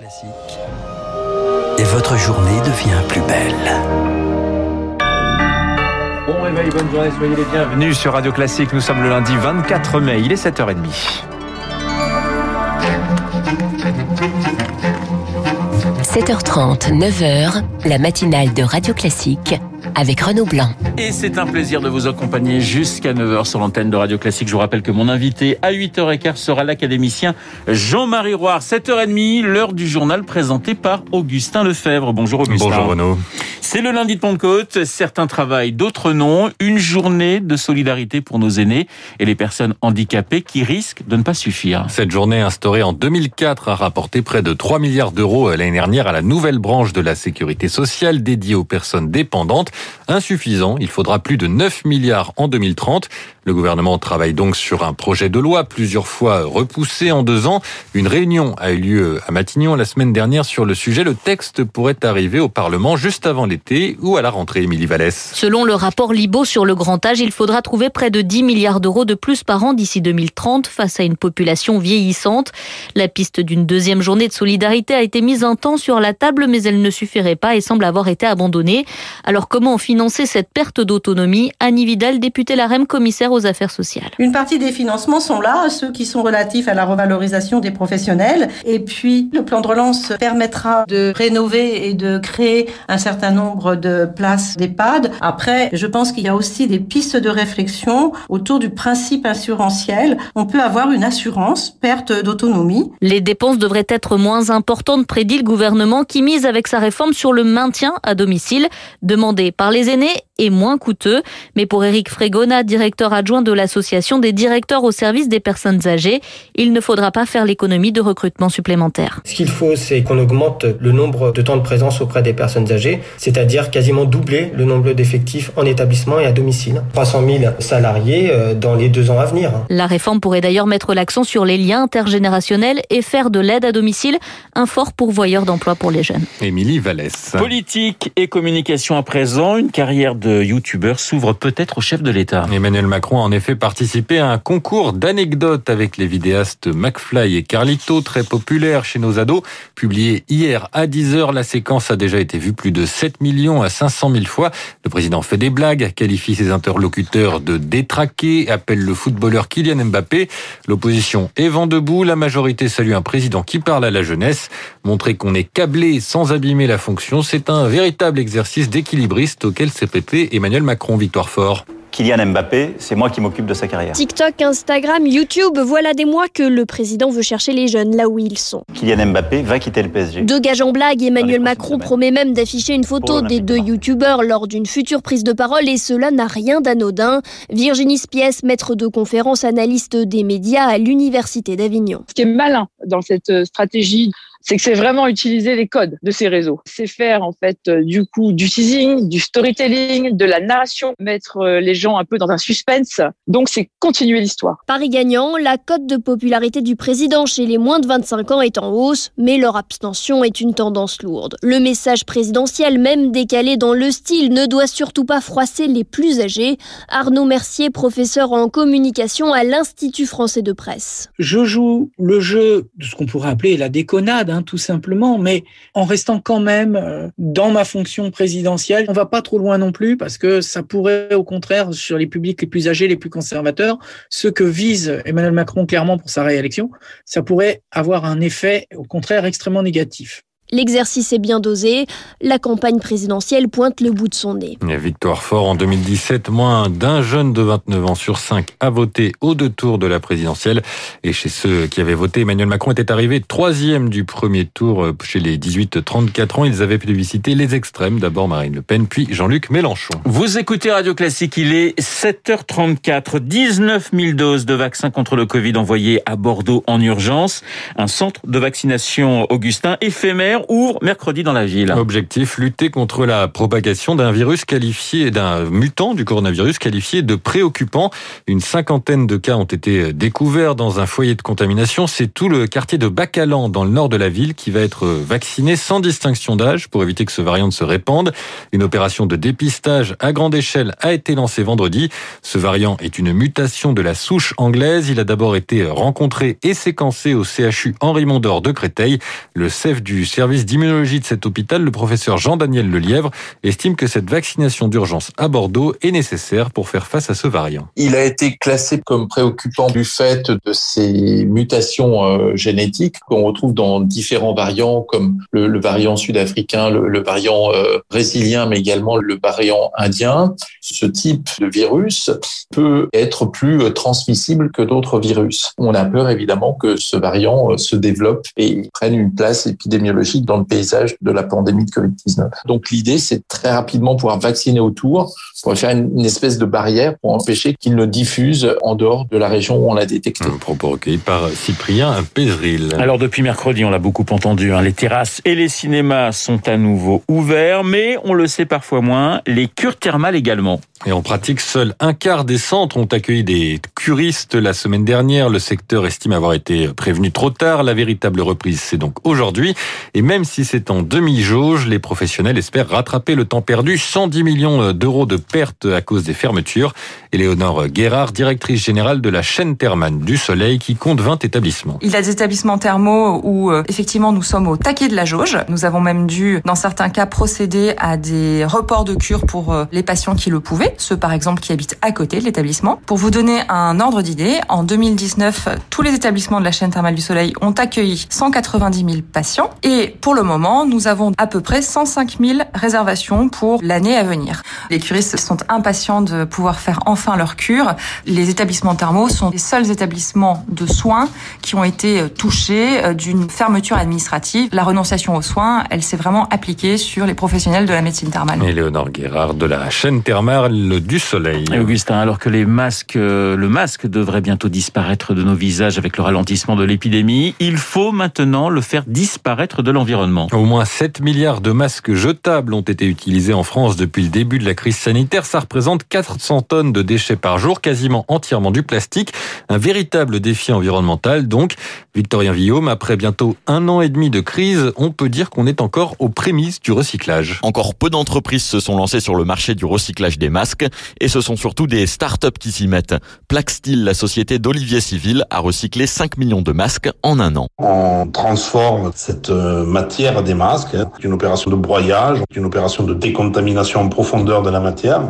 Classique. Et votre journée devient plus belle. Bon réveil, bonne journée, soyez les bienvenus sur Radio Classique. Nous sommes le lundi 24 mai, il est 7h30. – 7h30, 9h, la matinale de Radio Classique avec Renaud Blanc. Et c'est un plaisir de vous accompagner jusqu'à 9h sur l'antenne de Radio Classique. Je vous rappelle que mon invité à 8h15 sera l'académicien Jean-Marie Roire. 7h30, l'heure du journal présenté par Augustin Lefebvre. Bonjour Augustin. Bonjour Renaud. C'est le lundi de Pentecôte, certains travaillent, d'autres non. Une journée de solidarité pour nos aînés et les personnes handicapées qui risquent de ne pas suffire. Cette journée instaurée en 2004 a rapporté près de 3 milliards d'euros l'année dernière à la nouvelle branche de la sécurité sociale dédiée aux personnes dépendantes. Insuffisant, il faudra plus de 9 milliards en 2030. Le gouvernement travaille donc sur un projet de loi plusieurs fois repoussé en deux ans. Une réunion a eu lieu à Matignon la semaine dernière sur le sujet. Le texte pourrait arriver au Parlement juste avant l'été ou à la rentrée, Émilie Vallès. Selon le rapport Libo sur le grand âge, il faudra trouver près de 10 milliards d'euros de plus par an d'ici 2030 face à une population vieillissante. La piste d'une deuxième journée de solidarité a été mise un temps sur la table, mais elle ne suffirait pas et semble avoir été abandonnée. Alors comment financer cette perte d'autonomie? Annie Vidal, députée LAREM, commissaire aux affaires sociales. Une partie des financements sont là, ceux qui sont relatifs à la revalorisation des professionnels. Et puis, le plan de relance permettra de rénover et de créer un certain nombre de places d'EHPAD. Après, je pense qu'il y a aussi des pistes de réflexion autour du principe assurantiel. On peut avoir une assurance perte d'autonomie. Les dépenses devraient être moins importantes, prédit le gouvernement qui mise avec sa réforme sur le maintien à domicile, demandé par les aînés et moins coûteux. Mais pour Éric Frégona, directeur adjoint de l'association des directeurs au service des personnes âgées, il ne faudra pas faire l'économie de recrutement supplémentaire. Ce qu'il faut, c'est qu'on augmente le nombre de temps de présence auprès des personnes âgées, c'est-à-dire quasiment doubler le nombre d'effectifs en établissement et à domicile. 300 000 salariés euh, dans les deux ans à venir. La réforme pourrait d'ailleurs mettre l'accent sur les liens intergénérationnels et faire de l'aide à domicile un fort pourvoyeur d'emploi pour les jeunes. Émilie Vallès. Politique et communication à présent, une carrière de youtubeur s'ouvre peut-être au chef de l'État. Emmanuel Macron a en effet participé à un concours d'anecdotes avec les vidéastes McFly et Carlito, très populaire chez nos ados. Publié hier à 10h, la séquence a déjà été vue plus de 7 millions à 500 000 fois. Le président fait des blagues, qualifie ses interlocuteurs de détraqués, appelle le footballeur Kylian Mbappé. L'opposition est vent debout, la majorité salue un président qui parle à la jeunesse. Montrer qu'on est câblé sans abîmer la fonction, c'est un véritable exercice d'équilibriste auquel s'est prêté Emmanuel Macron, victoire fort. Kylian Mbappé, c'est moi qui m'occupe de sa carrière. TikTok, Instagram, YouTube, voilà des mois que le président veut chercher les jeunes là où ils sont. Kylian Mbappé va quitter le PSG. De gage en blague, Emmanuel Macron promet même d'afficher une photo des deux youtubeurs lors d'une future prise de parole et cela n'a rien d'anodin. Virginie Spies, maître de conférence, analyste des médias à l'Université d'Avignon. Ce qui est malin dans cette stratégie c'est que c'est vraiment utiliser les codes de ces réseaux. C'est faire en fait euh, du coup du teasing, du storytelling, de la narration, mettre euh, les gens un peu dans un suspense. Donc c'est continuer l'histoire. Paris gagnant, la cote de popularité du président chez les moins de 25 ans est en hausse, mais leur abstention est une tendance lourde. Le message présidentiel, même décalé dans le style, ne doit surtout pas froisser les plus âgés. Arnaud Mercier, professeur en communication à l'Institut français de presse. Je joue le jeu de ce qu'on pourrait appeler la déconnade Hein, tout simplement, mais en restant quand même euh, dans ma fonction présidentielle. On va pas trop loin non plus parce que ça pourrait, au contraire, sur les publics les plus âgés, les plus conservateurs, ce que vise Emmanuel Macron clairement pour sa réélection, ça pourrait avoir un effet, au contraire, extrêmement négatif. L'exercice est bien dosé. La campagne présidentielle pointe le bout de son nez. victoire fort en 2017. Moins d'un jeune de 29 ans sur 5 a voté aux deux tours de la présidentielle. Et chez ceux qui avaient voté, Emmanuel Macron était arrivé troisième du premier tour chez les 18-34 ans. Ils avaient plébiscité les extrêmes. D'abord Marine Le Pen, puis Jean-Luc Mélenchon. Vous écoutez Radio Classique. Il est 7h34. 19 000 doses de vaccins contre le Covid envoyées à Bordeaux en urgence. Un centre de vaccination Augustin éphémère ouvrent mercredi dans la ville. Objectif, lutter contre la propagation d'un virus qualifié, d'un mutant du coronavirus qualifié de préoccupant. Une cinquantaine de cas ont été découverts dans un foyer de contamination. C'est tout le quartier de Bacalan, dans le nord de la ville, qui va être vacciné sans distinction d'âge pour éviter que ce variant ne se répande. Une opération de dépistage à grande échelle a été lancée vendredi. Ce variant est une mutation de la souche anglaise. Il a d'abord été rencontré et séquencé au CHU Henri Mondor de Créteil. Le chef du service d'immunologie de cet hôpital, le professeur Jean-Daniel Lelièvre, estime que cette vaccination d'urgence à Bordeaux est nécessaire pour faire face à ce variant. Il a été classé comme préoccupant du fait de ces mutations euh, génétiques qu'on retrouve dans différents variants comme le, variant sud-africain, le, variant euh, brésilien, mais également le variant indien. Ce type de virus peut être plus euh, transmissible que d'autres virus. On a peur évidemment que ce variant se développe et prenne une place épidémiologique dans le paysage de la pandémie de Covid-19. Donc l'idée, c'est très rapidement pouvoir vacciner autour pour faire une, espèce de barrière pour empêcher qu'il ne diffuse en dehors de la région où on l'a détecté. Un propos recueilli par Cyprien Pézril. Alors depuis mercredi, on l'a beaucoup entendu, hein, les terrasses et les cinémas sont à nouveau ouverts, mais on le sait parfois moins, les cures thermales également. Et en pratique, seul un quart des centres ont accueilli des curistes la semaine dernière. Le secteur estime avoir été prévenu trop tard. La véritable reprise, c'est donc aujourd'hui. Et même si c'est en demi-jauge, les professionnels espèrent rattraper le temps perdu. 110 millions d'euros de pertes à cause des fermetures. Éléonore Guérard, directrice générale de la chaîne Thermane du Soleil, qui compte 20 établissements. Il y a des établissements thermaux où, euh, effectivement, nous sommes au taquet de la jauge. Nous avons même dû, dans certains cas, procéder à des reports de cure pour euh, les patients qui le pouvaient ceux par exemple qui habitent à côté de l'établissement. Pour vous donner un ordre d'idée, en 2019, tous les établissements de la chaîne thermale du Soleil ont accueilli 190 000 patients et pour le moment, nous avons à peu près 105 000 réservations pour l'année à venir. Les curistes sont impatients de pouvoir faire enfin leur cure. Les établissements thermaux sont les seuls établissements de soins qui ont été touchés euh, d'une fermeture administrative. La renonciation aux soins, elle s'est vraiment appliquée sur les professionnels de la médecine thermale. Éléonore Guérard de la chaîne thermale du soleil. Augustin, alors que les masques, euh, le masque devrait bientôt disparaître de nos visages avec le ralentissement de l'épidémie, il faut maintenant le faire disparaître de l'environnement. Au moins 7 milliards de masques jetables ont été utilisés en France depuis le début de la crise sanitaire. Ça représente 400 tonnes de déchets par jour, quasiment entièrement du plastique. Un véritable défi environnemental. Donc, Victorien Villaume, après bientôt un an et demi de crise, on peut dire qu'on est encore aux prémices du recyclage. Encore peu d'entreprises se sont lancées sur le marché du recyclage des masques et ce sont surtout des start-up qui s'y mettent. Plaxtil, la société d'Olivier Civil, a recyclé 5 millions de masques en un an. On transforme cette euh, matière des masques, hein, une opération de broyage, une opération de décontamination en profondeur de la matière.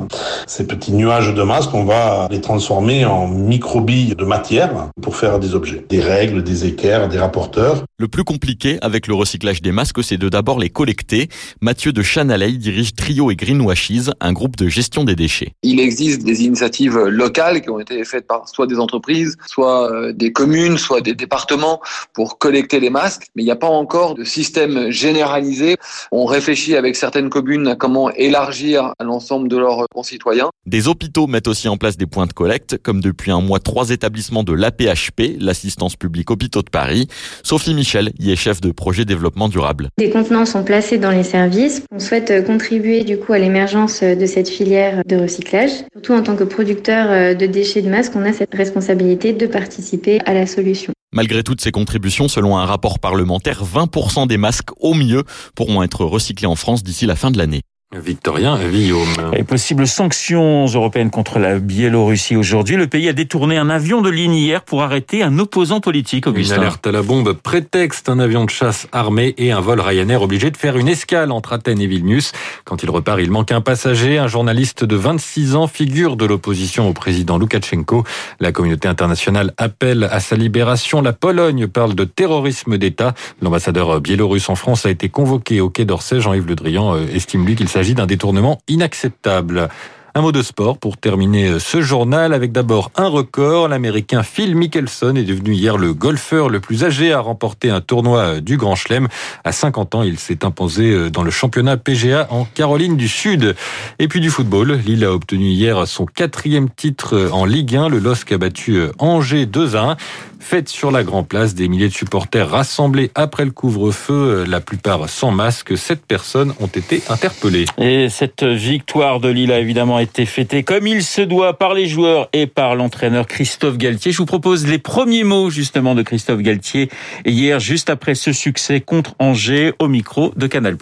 Ces petits nuages de masques, on va les transformer en microbilles de matière pour faire des objets, des règles, des équerres, des rapporteurs. Le plus compliqué avec le recyclage des masques, c'est de d'abord les collecter. Mathieu de Chanalay dirige Trio et Greenwashes, un groupe de gestion des déchets. Il existe des initiatives locales qui ont été faites par soit des entreprises, soit euh, des communes, soit des départements pour collecter les masques, mais il n'y a pas encore de système généralisé. On réfléchit avec certaines communes à comment élargir à l'ensemble de leurs concitoyens. Des hôpitaux mettent aussi en place des points de collecte, comme depuis un mois trois établissements de l'APHP, l'assistance publique hôpitaux de Paris. Sophie Michel y est chef de projet développement durable. Des contenants sont placés dans les services. On souhaite contribuer du coup à l'émergence de cette filière de recyclage. Surtout en tant que producteur euh, de déchets de masque, on a cette responsabilité de participer à la solution. Malgré toutes ces contributions, selon un rapport parlementaire, 20% des masques au mieux pourront être recyclés en France d'ici la fin de l'année. Victorien Villaume. Et possibles sanctions européennes contre la Biélorussie aujourd'hui. Le pays a détourné un avion de ligne hier pour arrêter un opposant politique, Augustin. Une alerte à la bombe prétexte un avion de chasse armé et un vol Ryanair obligé de faire une escale entre Athènes et Vilnius. Quand il repart, il manque un passager. Un journaliste de 26 ans, figure de l'opposition au président Loukachenko. La communauté internationale appelle à sa libération. La Pologne parle de terrorisme d'État. L'ambassadeur biélorusse en France a été convoqué au Quai d'Orsay. Jean-Yves Le Drian euh, estime lui qu'il s'agit s'agit d'un détournement inacceptable. Un mot de sport pour terminer ce journal avec d'abord un record. L'américain Phil Mickelson est devenu hier le golfeur le plus âgé à remporter un tournoi du Grand Chelem. À 50 ans, il s'est imposé dans le championnat PGA en Caroline du Sud. Et puis du football, Lille a obtenu hier son quatrième titre en Ligue 1. Le LOSC a battu Angers 2 à 1. Fête sur la Grand Place, des milliers de supporters rassemblés après le couvre-feu, la plupart sans masque. Sept personnes ont été interpellées. Et cette victoire de Lille a évidemment été fêtée comme il se doit par les joueurs et par l'entraîneur Christophe Galtier. Je vous propose les premiers mots justement de Christophe Galtier hier, juste après ce succès contre Angers, au micro de Canal+.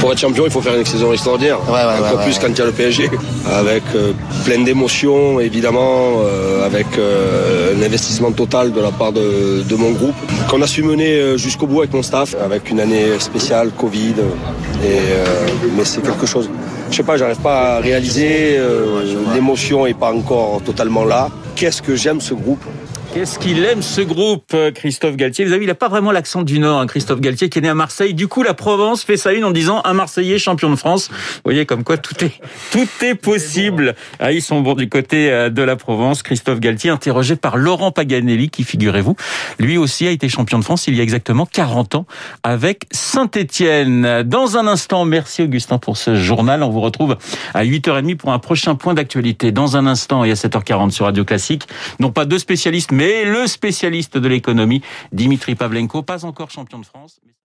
Pour être champion, il faut faire une saison extraordinaire. Ouais, ouais, Encore ouais, plus quand il y a le PSG, avec euh, plein d'émotions, évidemment, euh, avec euh, un investissement total de la part de, de mon groupe, qu'on a su mener euh, jusqu'au bout avec mon staff, avec une année spéciale, Covid, et, euh, mais c'est quelque chose. Je sais pas, j'arrive pas à réaliser, euh, l'émotion est pas encore totalement là. Qu'est-ce que j'aime ce groupe? Qu'est-ce qu'il aime ce groupe, Christophe Galtier? Vous avez, il n'a pas vraiment l'accent du Nord, hein, Christophe Galtier, qui est né à Marseille. Du coup, la Provence fait sa une en disant un Marseillais champion de France. Vous voyez comme quoi tout est tout est possible. Ah, ils sont bons du côté euh, de la Provence. Christophe Galtier, interrogé par Laurent Paganelli, qui figurez-vous, lui aussi a été champion de France il y a exactement 40 ans avec Saint-Étienne. Dans un instant, merci Augustin pour ce journal. On vous retrouve à 8h30 pour un prochain point d'actualité. Dans un instant et à 7h40 sur Radio Classique, non pas deux spécialistes, mais et le spécialiste de l'économie, Dimitri Pavlenko, pas encore champion de France.